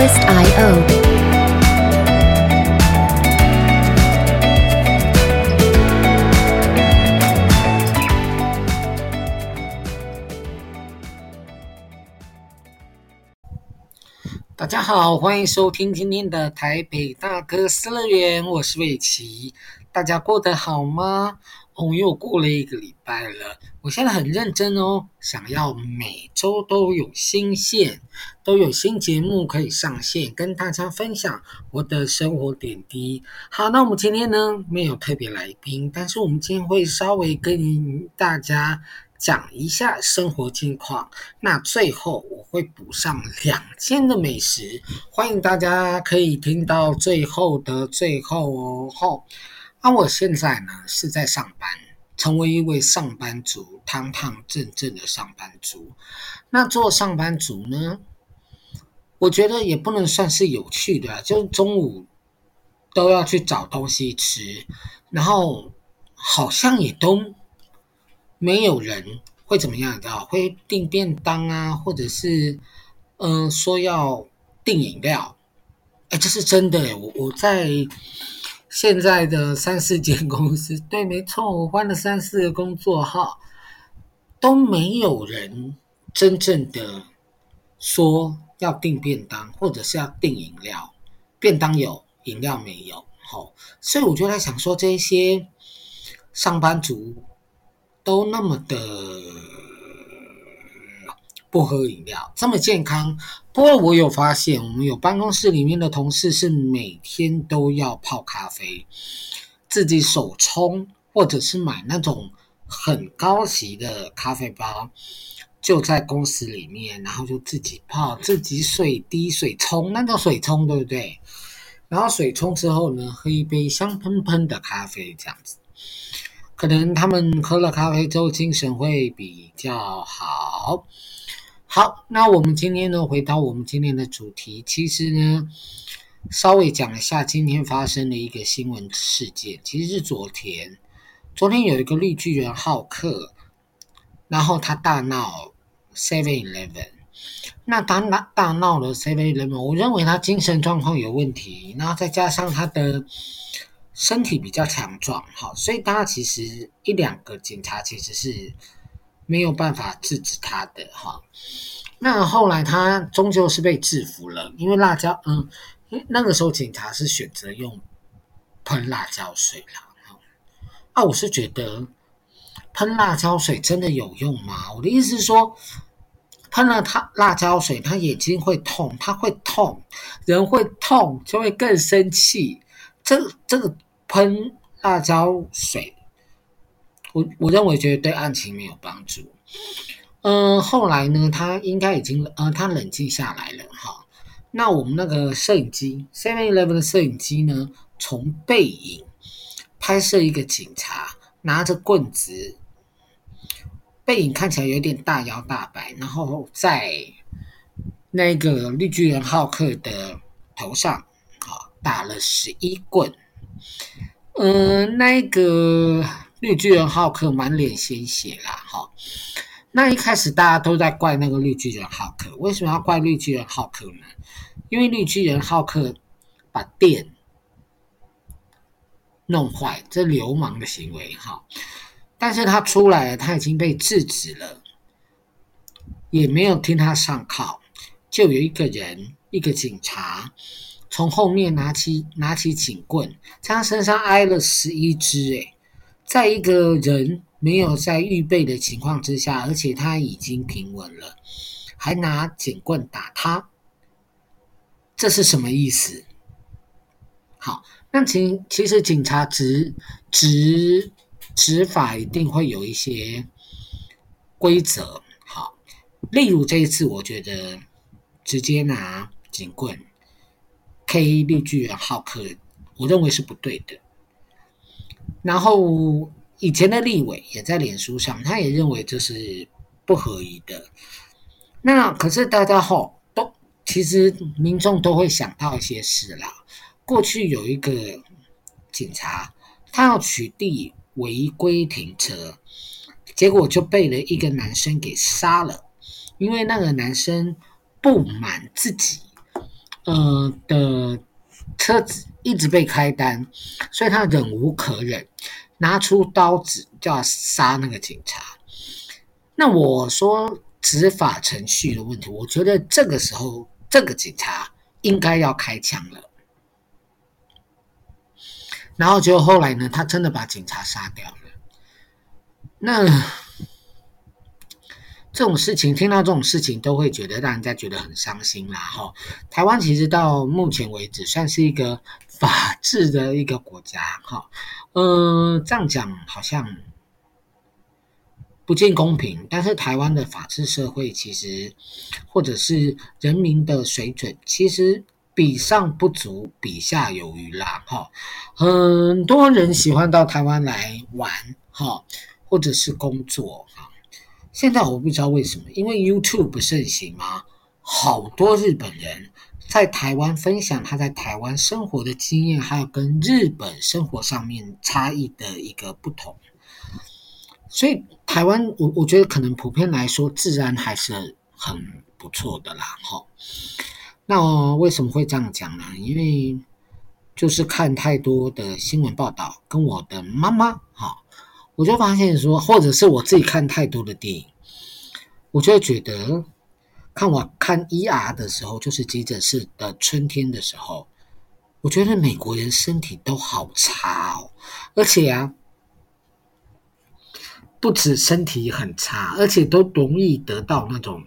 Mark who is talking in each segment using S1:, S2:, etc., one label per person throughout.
S1: io。
S2: 大家好，欢迎收听今天的台北大哥私乐园，我是伟奇。大家过得好吗？哦，又过了一个礼拜了。我现在很认真哦，想要每周都有新线，都有新节目可以上线，跟大家分享我的生活点滴。好，那我们今天呢，没有特别来宾，但是我们今天会稍微跟大家讲一下生活近况。那最后我会补上两件的美食，欢迎大家可以听到最后的最后哦。那我现在呢是在上班。成为一位上班族，堂堂正正的上班族。那做上班族呢，我觉得也不能算是有趣的啊，就中午都要去找东西吃，然后好像也都没有人会怎么样的，会订便当啊，或者是嗯、呃、说要订饮料。哎，这是真的，我我在。现在的三四间 公司，对，没错，我换了三四个工作号，都没有人真正的说要订便当，或者是要订饮料。便当有，饮料没有，好，所以我就在想说，这些上班族都那么的。不喝饮料这么健康，不过我有发现，我们有办公室里面的同事是每天都要泡咖啡，自己手冲，或者是买那种很高级的咖啡包，就在公司里面，然后就自己泡，自己水滴水冲，那叫水冲，对不对？然后水冲之后呢，喝一杯香喷喷的咖啡，这样子，可能他们喝了咖啡之后精神会比较好。好，那我们今天呢，回到我们今天的主题，其实呢，稍微讲一下今天发生的一个新闻事件。其实是昨天，昨天有一个绿巨人浩克，然后他大闹 Seven Eleven，那他大大闹了 Seven Eleven，我认为他精神状况有问题，然后再加上他的身体比较强壮，好，所以大家其实一两个警察其实是。没有办法制止他的哈，那后来他终究是被制服了，因为辣椒，嗯，那个时候警察是选择用喷辣椒水了，啊，我是觉得喷辣椒水真的有用吗？我的意思是说，喷了他辣椒水，他眼睛会痛，他会痛，人会痛，就会更生气。这这个喷辣椒水。我我认为觉得对案情没有帮助。嗯、后来呢，他应该已经呃，他冷静下来了哈。那我们那个摄影机，Seven Eleven 的摄影机呢，从背影拍摄一个警察拿着棍子，背影看起来有点大摇大摆，然后在那个绿巨人浩克的头上啊打了十一棍。嗯、那个。绿巨人浩克满脸鲜血啦，哈，那一开始大家都在怪那个绿巨人浩克，为什么要怪绿巨人浩克呢？因为绿巨人浩克把电弄坏，这流氓的行为，哈，但是他出来了，他已经被制止了，也没有听他上铐，就有一个人，一个警察从后面拿起拿起警棍，在他身上挨了十一支，诶在一个人没有在预备的情况之下，而且他已经平稳了，还拿警棍打他，这是什么意思？好，那其其实警察执执执法一定会有一些规则。好，例如这一次，我觉得直接拿警棍 K 绿巨人浩克，我认为是不对的。然后以前的立委也在脸书上，他也认为这是不合宜的。那可是大家吼都其实民众都会想到一些事啦。过去有一个警察，他要取缔违规停车，结果就被了一个男生给杀了，因为那个男生不满自己，呃的车子一直被开单，所以他忍无可忍，拿出刀子就要杀那个警察。那我说执法程序的问题，我觉得这个时候这个警察应该要开枪了。然后结果后来呢，他真的把警察杀掉了。那这种事情，听到这种事情，都会觉得让人家觉得很伤心啦。哈，台湾其实到目前为止算是一个法治的一个国家。哈，嗯，这样讲好像不尽公平。但是台湾的法治社会，其实或者是人民的水准，其实。比上不足，比下有余啦，哈。很多人喜欢到台湾来玩，哈，或者是工作，哈。现在我不知道为什么，因为 YouTube 不盛行嘛，好多日本人在台湾分享他在台湾生活的经验，还有跟日本生活上面差异的一个不同。所以台湾，我我觉得可能普遍来说，治安还是很不错的啦，哈。那为什么会这样讲呢？因为就是看太多的新闻报道，跟我的妈妈哈，我就发现说，或者是我自己看太多的电影，我就会觉得，看我看 ER 的时候，就是急诊室的春天的时候，我觉得美国人身体都好差哦，而且啊，不止身体很差，而且都容易得到那种。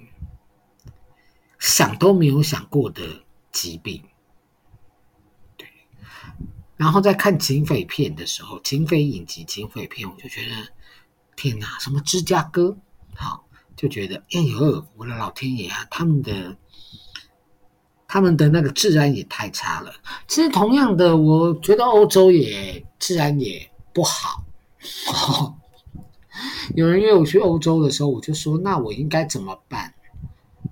S2: 想都没有想过的疾病，对。然后在看警匪片的时候，警匪影集、警匪片，我就觉得天哪，什么芝加哥，好，就觉得哎呦，我的老天爷啊，他们的他们的那个治安也太差了。其实同样的，我觉得欧洲也治安也不好。有人约我去欧洲的时候，我就说，那我应该怎么办？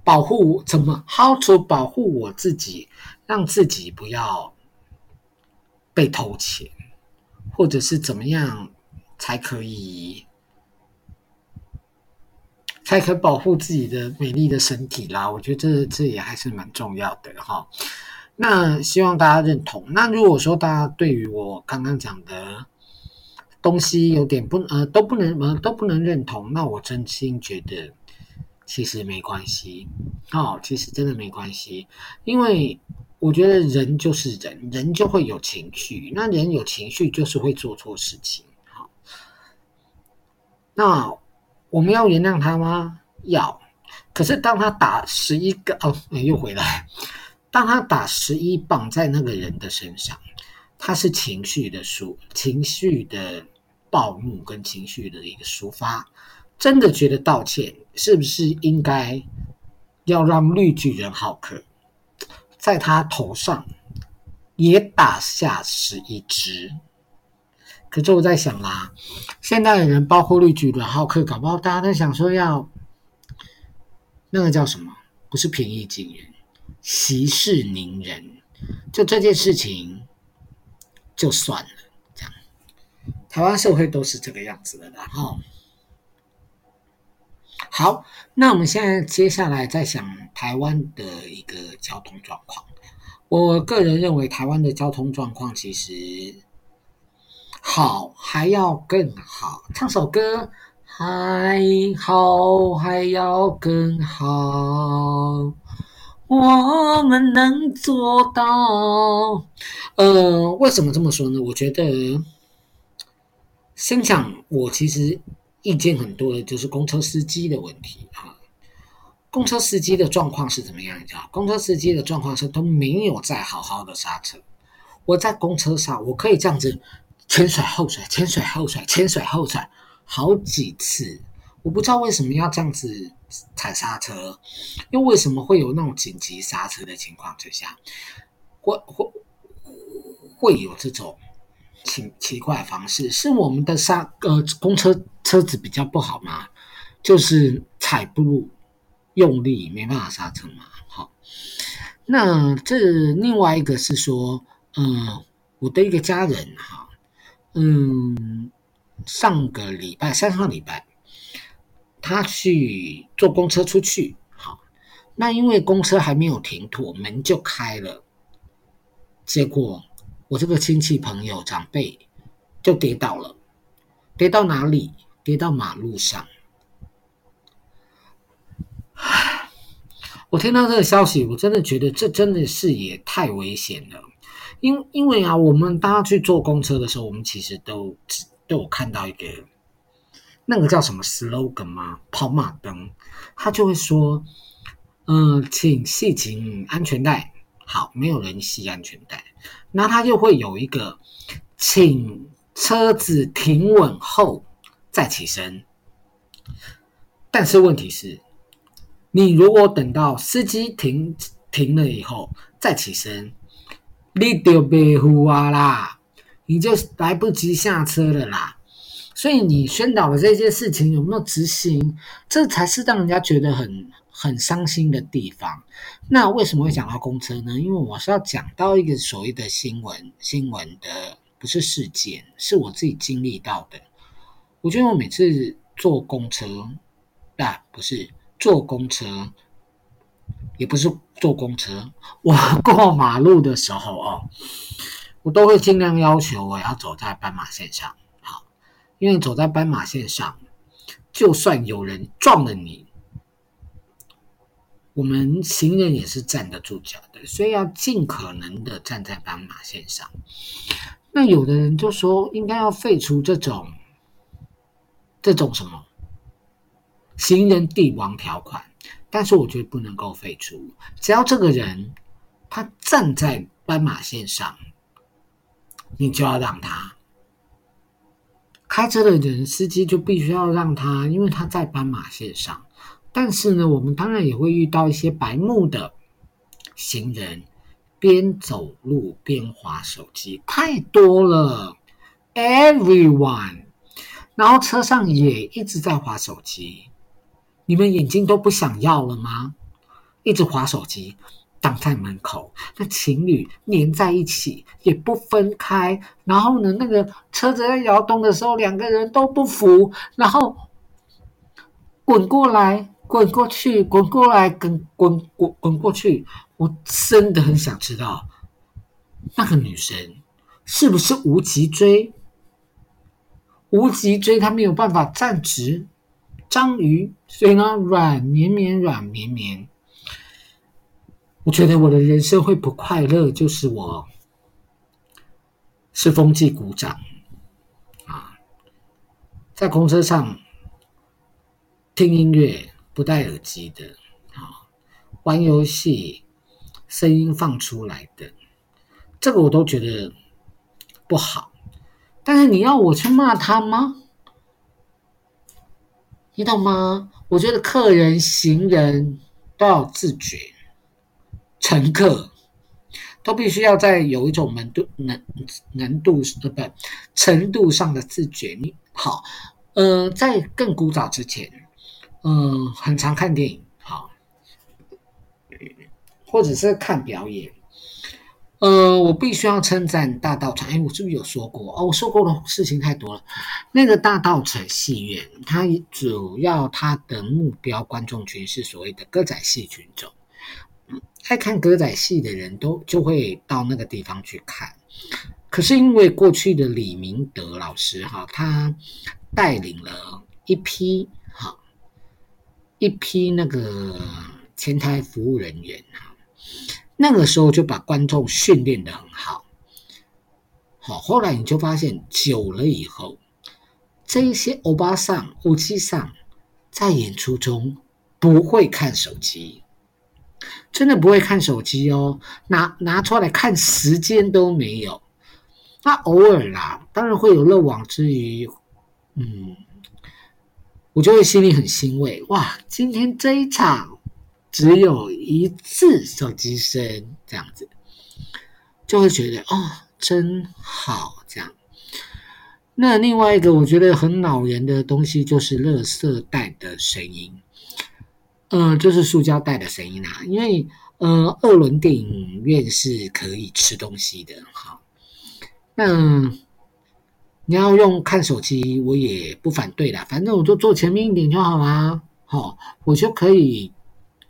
S2: 保护怎么？How to 保护我自己，让自己不要被偷钱，或者是怎么样才可以才可保护自己的美丽的身体啦？我觉得这这也还是蛮重要的哈。那希望大家认同。那如果说大家对于我刚刚讲的东西有点不呃都不能呃都不能认同，那我真心觉得。其实没关系，哦，其实真的没关系，因为我觉得人就是人，人就会有情绪，那人有情绪就是会做错事情，好，那我们要原谅他吗？要，可是当他打十一个哦，又回来，当他打十一棒在那个人的身上，他是情绪的抒，情绪的暴怒跟情绪的一个抒发。真的觉得道歉，是不是应该要让绿巨人浩克在他头上也打下十一支？可是我在想啦，现在的人包括绿巨人浩克，搞不好大家都想说要那个叫什么？不是平易近人，息事宁人。就这件事情就算了，这样台湾社会都是这个样子的，然后。好，那我们现在接下来再想台湾的一个交通状况。我个人认为台湾的交通状况其实好，还要更好。唱首歌，还好，还要更好，我们能做到。呃，为什么这么说呢？我觉得，先讲我其实。意见很多的就是公车司机的问题哈，公车司机的状况是怎么样？你知道，公车司机的状况是都没有在好好的刹车。我在公车上，我可以这样子前甩后甩，前甩后甩，前甩后甩好几次。我不知道为什么要这样子踩刹车，又为什么会有那种紧急刹车的情况之下，会会会有这种。奇奇怪的方式是我们的刹呃公车车子比较不好吗？就是踩不用力，没办法刹车嘛。好，那这另外一个是说，嗯、我的一个家人哈，嗯，上个礼拜三上礼拜，他去坐公车出去，好，那因为公车还没有停妥，门就开了，结果我这个亲戚朋友长辈就跌倒了，跌到哪里？跌到马路上。我听到这个消息，我真的觉得这真的是也太危险了。因因为啊，我们大家去坐公车的时候，我们其实都都有看到一个那个叫什么 slogan 吗？跑马灯，他就会说，嗯、请系紧安全带。好，没有人系安全带，那他就会有一个，请车子停稳后再起身。但是问题是。你如果等到司机停停了以后再起身，你就白呼啊啦，你就来不及下车了啦。所以你宣导的这些事情有没有执行，这才是让人家觉得很很伤心的地方。那为什么会讲到公车呢？因为我是要讲到一个所谓的新闻，新闻的不是事件，是我自己经历到的。我觉得我每次坐公车，啊，不是。坐公车，也不是坐公车。我 过马路的时候哦，我都会尽量要求我要走在斑马线上。好，因为走在斑马线上，就算有人撞了你，我们行人也是站得住脚的，所以要尽可能的站在斑马线上。那有的人就说，应该要废除这种这种什么？行人帝王条款，但是我觉得不能够废除。只要这个人他站在斑马线上，你就要让他开车的人，司机就必须要让他，因为他在斑马线上。但是呢，我们当然也会遇到一些白目的行人，边走路边滑手机，太多了，everyone，然后车上也一直在滑手机。你们眼睛都不想要了吗？一直滑手机，挡在门口，那情侣黏在一起也不分开。然后呢，那个车子在摇动的时候，两个人都不扶，然后滚过来，滚过去，滚过来，滚滚滚滚过去。我真的很想知道，那个女生是不是无脊椎？无脊椎，她没有办法站直。章鱼虽然软绵绵，软绵绵。我觉得我的人生会不快乐，就是我是风纪股长啊，在公车上听音乐不戴耳机的啊，玩游戏声音放出来的，这个我都觉得不好。但是你要我去骂他吗？你懂吗？我觉得客人、行人都要自觉，乘客都必须要在有一种门度、能难度呃不程度上的自觉。你好，呃，在更古早之前，嗯、很常看电影，好，或者是看表演。呃，我必须要称赞大稻埕。哎，我是不是有说过？哦，我说过的事情太多了。那个大稻埕戏院，它主要它的目标观众群是所谓的歌仔戏群众。爱看歌仔戏的人都就会到那个地方去看。可是因为过去的李明德老师哈，他带领了一批哈一批那个前台服务人员哈。那个时候就把观众训练的很好，好，后来你就发现久了以后，这一些欧巴桑、欧吉桑在演出中不会看手机，真的不会看手机哦，拿拿出来看时间都没有。那偶尔啦，当然会有漏网之鱼，嗯，我就会心里很欣慰，哇，今天这一场。只有一次手机声这样子，就会觉得哦，真好这样。那另外一个我觉得很恼人的东西就是垃圾袋的声音，呃，就是塑胶袋的声音啊。因为呃，二轮电影院是可以吃东西的哈。那你要用看手机，我也不反对啦，反正我就坐前面一点就好啦。好，我就可以。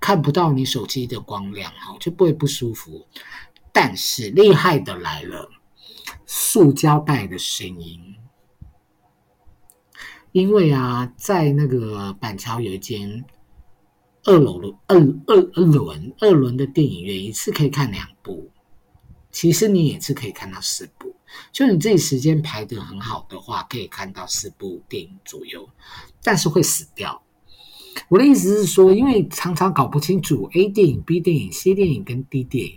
S2: 看不到你手机的光亮，哈，就不会不舒服。但是厉害的来了，塑胶袋的声音。因为啊，在那个板桥有一间二楼的二二二轮二轮的电影院，一次可以看两部。其实你也是可以看到四部，就你自己时间排得很好的话，可以看到四部电影左右，但是会死掉。我的意思是说，因为常常搞不清楚 A 电影、B 电影、C 电影跟 D 电影，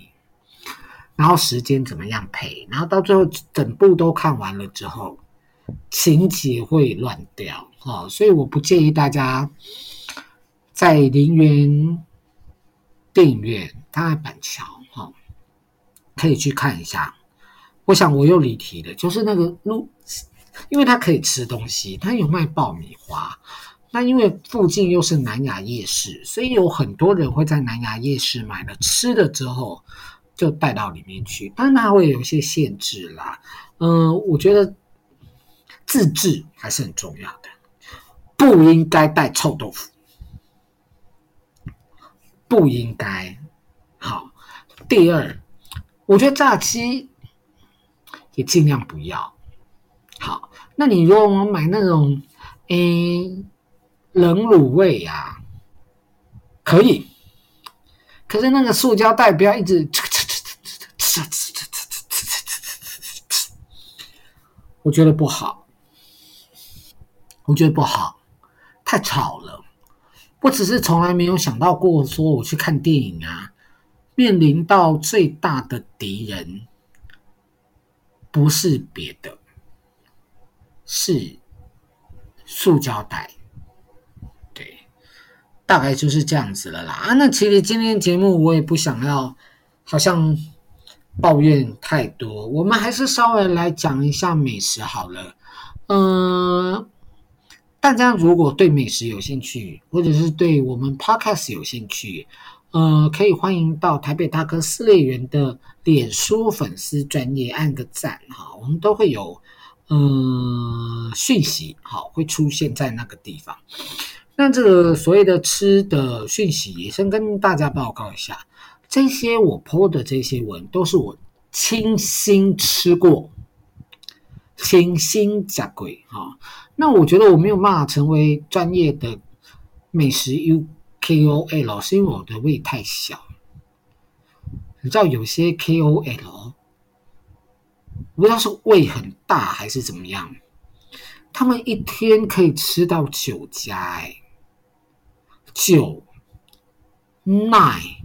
S2: 然后时间怎么样配，然后到最后整部都看完了之后，情节会乱掉。哦，所以我不建议大家在林园电影院，它在板桥。哈可以去看一下。我想我又离题了，就是那个路，因为它可以吃东西，它有卖爆米花。那因为附近又是南雅夜市，所以有很多人会在南雅夜市买了吃的之后，就带到里面去。当然它会有一些限制啦。嗯、我觉得自制还是很重要的，不应该带臭豆腐，不应该。好，第二。我觉得炸鸡也尽量不要。好，那你如果买那种诶冷卤味呀，可以。可是那个塑胶袋不要一直，我觉得不好，我觉得不好，太吵了。我只是从来没有想到过，说我去看电影啊，面临到最大的敌人，不是别的，是塑胶袋。大概就是这样子了啦。啊，那其实今天节目我也不想要，好像抱怨太多。我们还是稍微来讲一下美食好了。嗯，大家如果对美食有兴趣，或者是对我们 Podcast 有兴趣。呃，可以欢迎到台北大哥撕裂圆的脸书粉丝专页按个赞哈，我们都会有呃讯息，好，会出现在那个地方。那这个所谓的吃的讯息，也先跟大家报告一下，这些我 po 的这些文都是我亲心吃过，亲心吃过哈。那我觉得我没有办法成为专业的美食 U。KOL 是因为我的胃太小，你知道有些 KOL 不知道是胃很大还是怎么样，他们一天可以吃到九家哎，九 nine，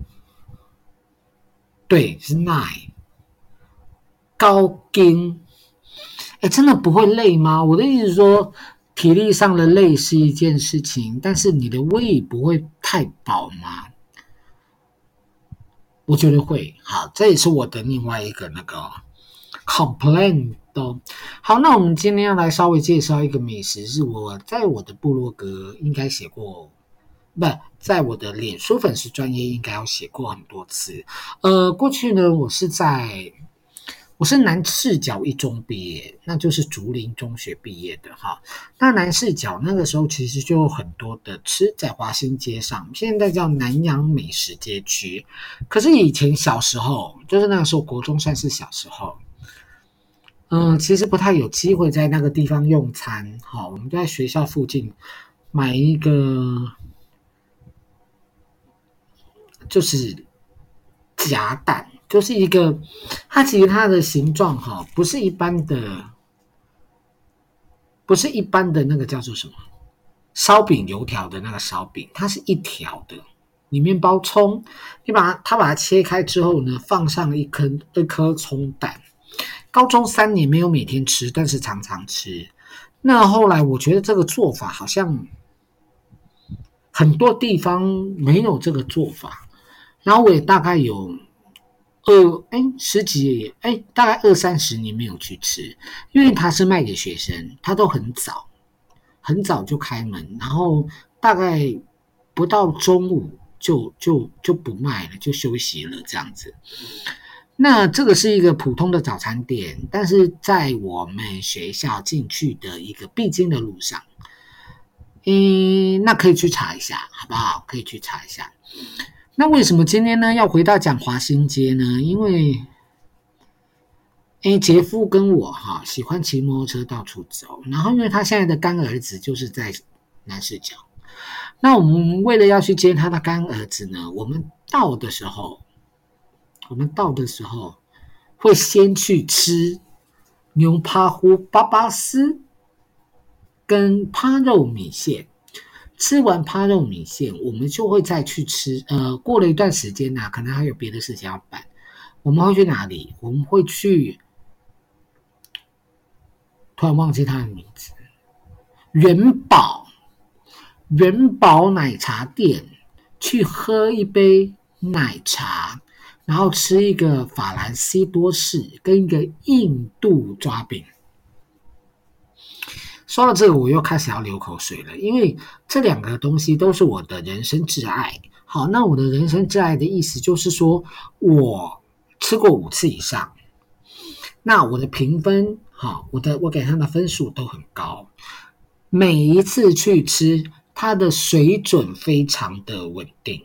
S2: 对，是 nine，高筋，哎，真的不会累吗？我的意思是说。体力上的累是一件事情，但是你的胃不会太饱吗？我觉得会。好，这也是我的另外一个那个 complaint 都好。那我们今天要来稍微介绍一个美食，是我在我的部落格应该写过，不在我的脸书粉丝专页应该要写过很多次。呃，过去呢，我是在。我是南势角一中毕业，那就是竹林中学毕业的哈。那南势角那个时候其实就有很多的吃，在华新街上，现在叫南洋美食街区。可是以前小时候，就是那个时候国中算是小时候，嗯，其实不太有机会在那个地方用餐。好，我们就在学校附近买一个，就是夹蛋。就是一个，它其实它的形状哈，不是一般的，不是一般的那个叫做什么烧饼油条的那个烧饼，它是一条的，里面包葱，你把它，它把它切开之后呢，放上一颗一颗葱蛋。高中三年没有每天吃，但是常常吃。那后来我觉得这个做法好像很多地方没有这个做法，然后我也大概有。呃，哎，十几，哎，大概二三十年没有去吃，因为他是卖给学生，他都很早，很早就开门，然后大概不到中午就就就不卖了，就休息了这样子。那这个是一个普通的早餐店，但是在我们学校进去的一个必经的路上，嗯，那可以去查一下，好不好？可以去查一下。那为什么今天呢要回到讲华新街呢？因为，诶，杰夫跟我哈喜欢骑摩托车到处走，然后因为他现在的干儿子就是在南市角，那我们为了要去接他的干儿子呢，我们到的时候，我们到的时候会先去吃牛扒糊巴巴斯跟扒肉米线。吃完扒肉米线，我们就会再去吃。呃，过了一段时间呢、啊，可能还有别的事情要办。我们会去哪里？我们会去，突然忘记他的名字。元宝，元宝奶茶店，去喝一杯奶茶，然后吃一个法兰西多士跟一个印度抓饼。说到这个，我又开始要流口水了，因为这两个东西都是我的人生挚爱。好，那我的人生挚爱的意思就是说，我吃过五次以上，那我的评分，好，我的我给他的分数都很高。每一次去吃，它的水准非常的稳定。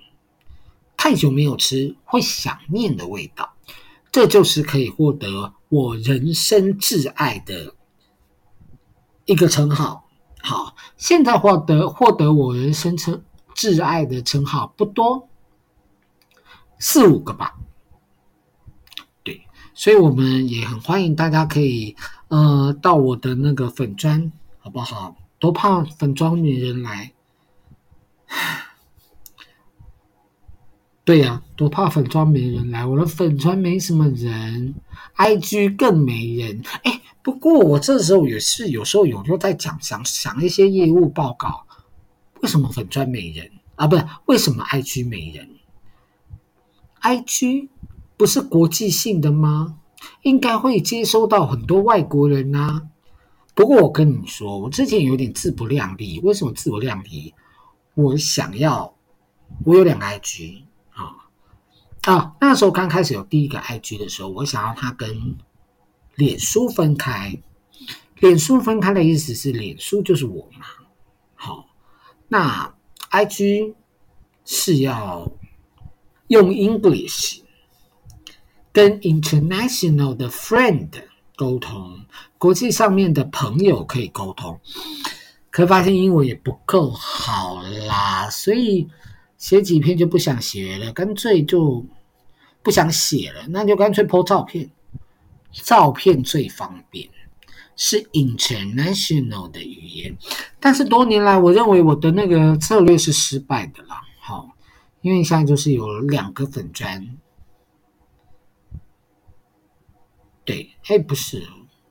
S2: 太久没有吃，会想念的味道，这就是可以获得我人生挚爱的。一个称号，好，现在获得获得我人生称挚爱的称号不多，四五个吧。对，所以我们也很欢迎大家可以呃到我的那个粉专，好不好？都怕粉专没人来。对呀、啊，多怕粉专没人来，我的粉专没什么人，IG 更没人。哎，不过我这时候也是有时候有时候在讲想想一些业务报告，为什么粉专没人啊？不是，为什么 IG 没人？IG 不是国际性的吗？应该会接收到很多外国人啊。不过我跟你说，我之前有点自不量力。为什么自不量力？我想要，我有两个 IG。啊，那时候刚开始有第一个 IG 的时候，我想要它跟脸书分开。脸书分开的意思是，脸书就是我嘛。好，那 IG 是要用 English 跟 international 的 friend 沟通，国际上面的朋友可以沟通。可发现英文也不够好啦，所以。写几篇就不想写了，干脆就不想写了，那就干脆 po 照片，照片最方便，是 international 的语言。但是多年来，我认为我的那个策略是失败的啦。好，因为现在就是有两个粉专，对，哎，不是，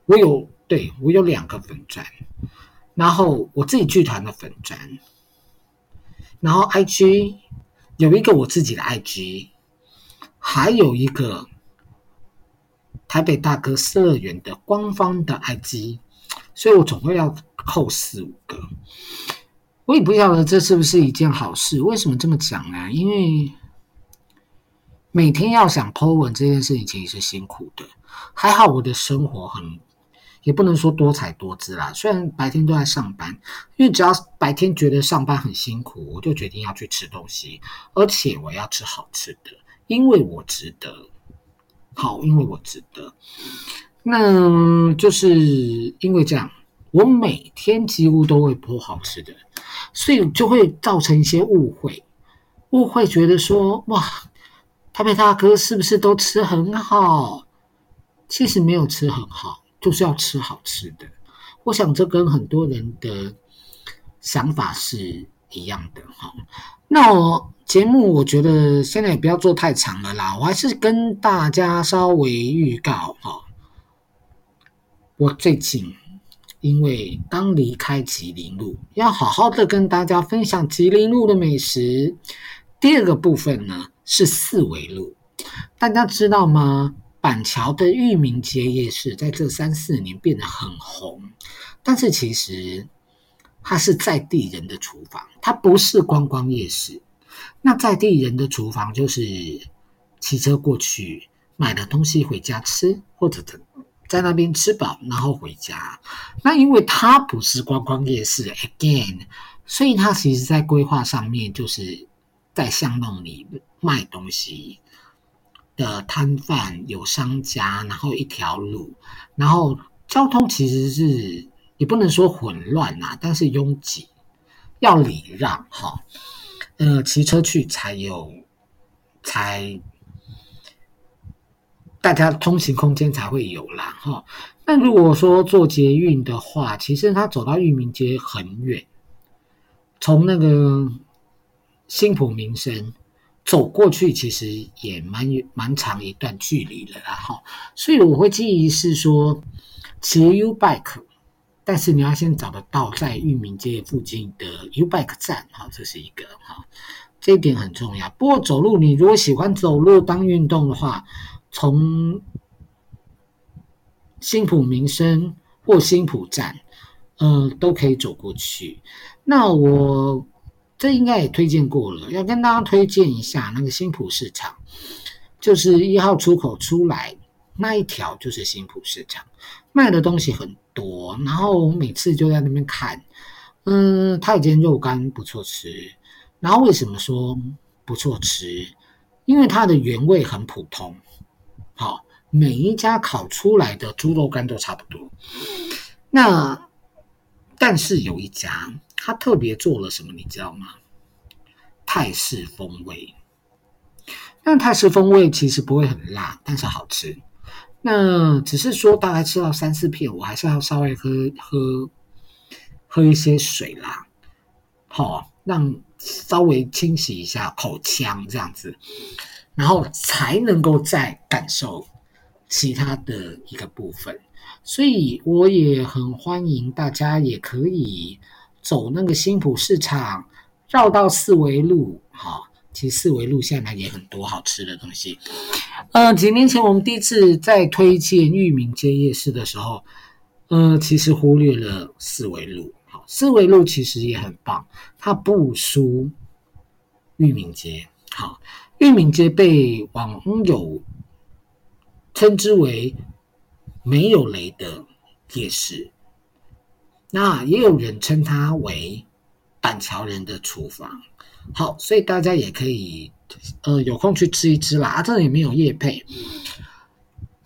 S2: 我有，对，我有两个粉专，然后我自己剧团的粉专。然后 IG 有一个我自己的 IG，还有一个台北大哥私乐园的官方的 IG，所以我总会要扣四五个。我也不晓得这是不是一件好事？为什么这么讲呢？因为每天要想 po 文这件事情其实是辛苦的。还好我的生活很。也不能说多彩多姿啦，虽然白天都在上班，因为只要白天觉得上班很辛苦，我就决定要去吃东西，而且我要吃好吃的，因为我值得。好，因为我值得。那就是因为这样，我每天几乎都会 po 好吃的，所以就会造成一些误会，误会觉得说哇，台北大哥是不是都吃很好？其实没有吃很好。就是要吃好吃的，我想这跟很多人的想法是一样的哈。那我节目我觉得现在也不要做太长了啦，我还是跟大家稍微预告哈。我最近因为刚离开吉林路，要好好的跟大家分享吉林路的美食。第二个部分呢是四维路，大家知道吗？板桥的裕民街夜市在这三四年变得很红，但是其实它是在地人的厨房，它不是观光夜市。那在地人的厨房就是骑车过去买了东西回家吃，或者在在那边吃饱，然后回家。那因为它不是观光夜市，again，所以它其实在规划上面就是在巷弄里卖东西的摊贩，有商家，然后一条路，然后交通其实是也不能说混乱啊，但是拥挤，要礼让哈。呃，骑车去才有才。大家通行空间才会有啦，哈。那如果说坐捷运的话，其实它走到裕民街很远，从那个新埔民生走过去，其实也蛮蛮长一段距离了啦，哈。所以我会建议是说骑 U bike，但是你要先找得到在裕民街附近的 U bike 站，哈，这是一个哈，这一点很重要。不过走路，你如果喜欢走路当运动的话，从新埔民生或新埔站，呃，都可以走过去。那我这应该也推荐过了，要跟大家推荐一下那个新埔市场，就是一号出口出来那一条就是新埔市场，卖的东西很多。然后我每次就在那边看，嗯，它有间肉干不错吃。然后为什么说不错吃？因为它的原味很普通。好，每一家烤出来的猪肉干都差不多。那但是有一家，他特别做了什么，你知道吗？泰式风味。那泰式风味其实不会很辣，但是好吃。那只是说大概吃到三四片，我还是要稍微喝喝喝一些水啦。好，让稍微清洗一下口腔，这样子。然后才能够再感受其他的一个部分，所以我也很欢迎大家也可以走那个新埔市场，绕到四维路，哈，其实四维路现在也很多好吃的东西。呃，几年前我们第一次在推荐裕民街夜市的时候，呃，其实忽略了四维路，好，四维路其实也很棒，它不输裕民街，好。裕民街被网友称之为没有雷的夜市，那也有人称它为板桥人的厨房。好，所以大家也可以呃有空去吃一吃啦。啊，这里没有业配。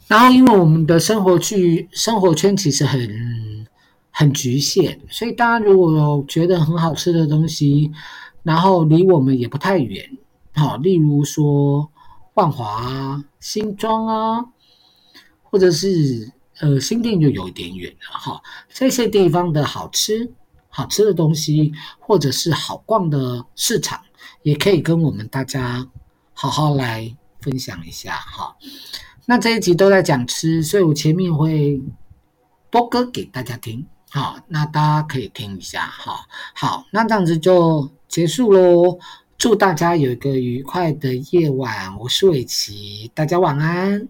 S2: 然后，因为我们的生活区生活圈其实很很局限，所以大家如果有觉得很好吃的东西，然后离我们也不太远。好，例如说万华、新庄啊，或者是呃新店就有一点远了哈。这些地方的好吃、好吃的东西，或者是好逛的市场，也可以跟我们大家好好来分享一下哈。那这一集都在讲吃，所以我前面会播歌给大家听，好，那大家可以听一下哈。好，那这样子就结束喽。祝大家有一个愉快的夜晚，我是伟奇，大家晚安。